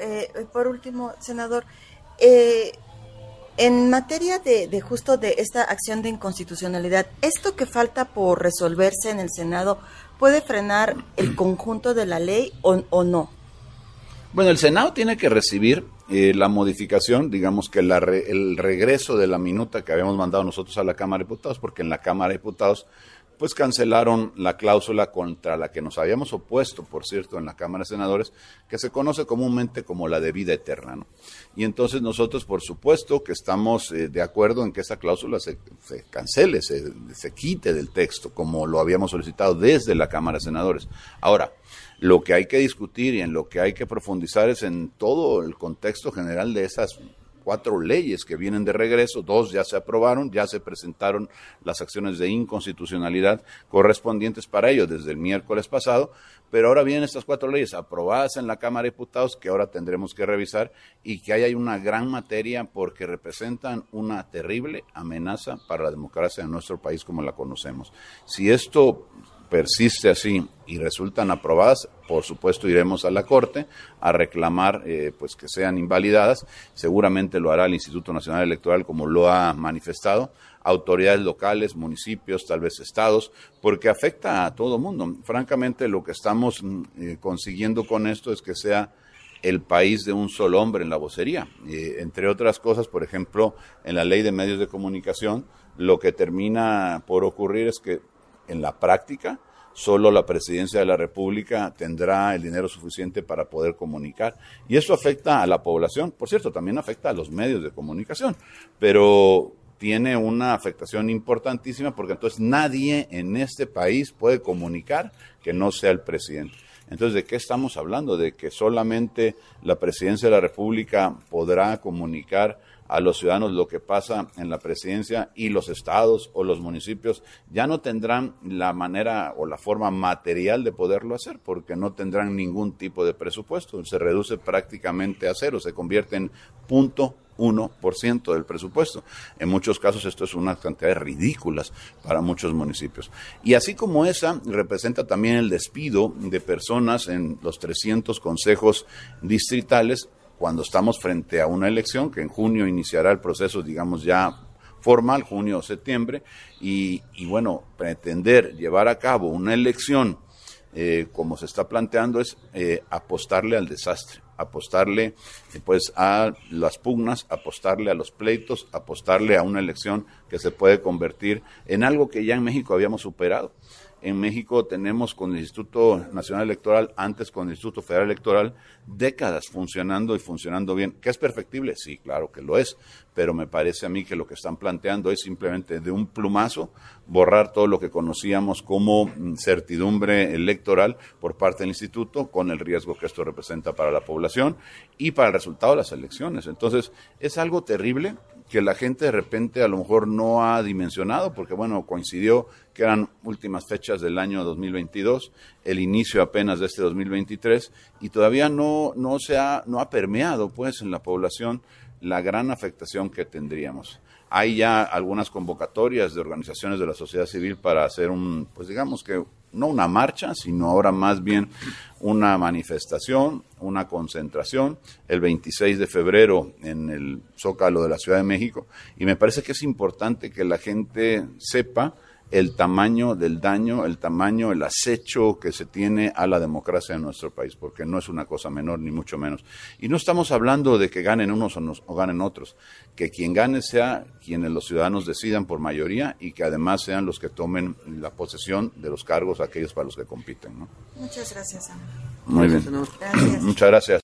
eh, por último, senador, eh, en materia de, de, justo de esta acción de inconstitucionalidad, ¿esto que falta por resolverse en el Senado puede frenar el conjunto de la ley o, no? Bueno, el Senado tiene que recibir eh, la modificación, digamos que la re, el regreso de la minuta que habíamos mandado nosotros a la Cámara de Diputados, porque en la Cámara de Diputados pues cancelaron la cláusula contra la que nos habíamos opuesto, por cierto, en la Cámara de Senadores, que se conoce comúnmente como la de vida eterna. ¿no? Y entonces nosotros, por supuesto, que estamos eh, de acuerdo en que esa cláusula se, cancele, se, se, quite del texto, como lo habíamos solicitado desde la Cámara de Senadores. Ahora, lo que hay que discutir y en lo que hay que profundizar es en todo el contexto general de esas cuatro leyes que vienen de regreso, dos ya se aprobaron, ya se presentaron las acciones de inconstitucionalidad correspondientes para ello desde el miércoles pasado, pero ahora vienen estas cuatro leyes aprobadas en la Cámara de Diputados que ahora tendremos que revisar y que ahí hay una gran materia porque representan una terrible amenaza para la democracia en nuestro país como la conocemos. Si esto persiste así y resultan aprobadas, por supuesto iremos a la Corte a reclamar eh, pues que sean invalidadas. Seguramente lo hará el Instituto Nacional Electoral como lo ha manifestado, autoridades locales, municipios, tal vez estados, porque afecta a todo mundo. Francamente, lo que estamos mm, eh, consiguiendo con esto es que sea el país de un solo hombre en la vocería. Eh, entre otras cosas, por ejemplo, en la ley de medios de comunicación, lo que termina por ocurrir es que en la práctica, solo la presidencia de la República tendrá el dinero suficiente para poder comunicar. Y eso afecta a la población, por cierto, también afecta a los medios de comunicación, pero tiene una afectación importantísima porque entonces nadie en este país puede comunicar que no sea el presidente. Entonces, ¿de qué estamos hablando? De que solamente la presidencia de la República podrá comunicar a los ciudadanos lo que pasa en la presidencia y los estados o los municipios ya no tendrán la manera o la forma material de poderlo hacer porque no tendrán ningún tipo de presupuesto. Se reduce prácticamente a cero, se convierte en punto 1% del presupuesto. En muchos casos esto es una cantidad ridículas para muchos municipios. Y así como esa, representa también el despido de personas en los 300 consejos distritales cuando estamos frente a una elección que en junio iniciará el proceso, digamos, ya formal, junio o septiembre, y, bueno, pretender llevar a cabo una elección eh, como se está planteando es eh, apostarle al desastre, apostarle eh, pues a las pugnas, apostarle a los pleitos, apostarle a una elección que se puede convertir en algo que ya en México habíamos superado. En México tenemos con el Instituto Nacional Electoral, antes con el Instituto Federal Electoral, décadas funcionando y funcionando bien. ¿Que es perfectible? Sí, claro que lo es, pero me parece a mí que lo que están planteando es simplemente de un plumazo borrar todo lo que conocíamos como mm, certidumbre electoral por parte del instituto, con el riesgo que esto representa para la población y para el resultado de las elecciones. Entonces, es algo terrible que la gente de repente a lo mejor no ha dimensionado, porque bueno, coincidió que eran últimas fechas del año 2022, el inicio apenas de este 2023, y todavía no, no se ha, no ha permeado pues en la población la gran afectación que tendríamos. Hay ya algunas convocatorias de organizaciones de la sociedad civil para hacer un, pues digamos que no una marcha, sino ahora más bien una manifestación, una concentración, el 26 de febrero en el Zócalo de la Ciudad de México. Y me parece que es importante que la gente sepa el tamaño del daño, el tamaño, el acecho que se tiene a la democracia en nuestro país, porque no es una cosa menor, ni mucho menos. Y no estamos hablando de que ganen unos o, nos, o ganen otros, que quien gane sea quienes los ciudadanos decidan por mayoría y que además sean los que tomen la posesión de los cargos aquellos para los que compiten. ¿no? Muchas gracias, Ana. Muy bien. Gracias. Muchas gracias.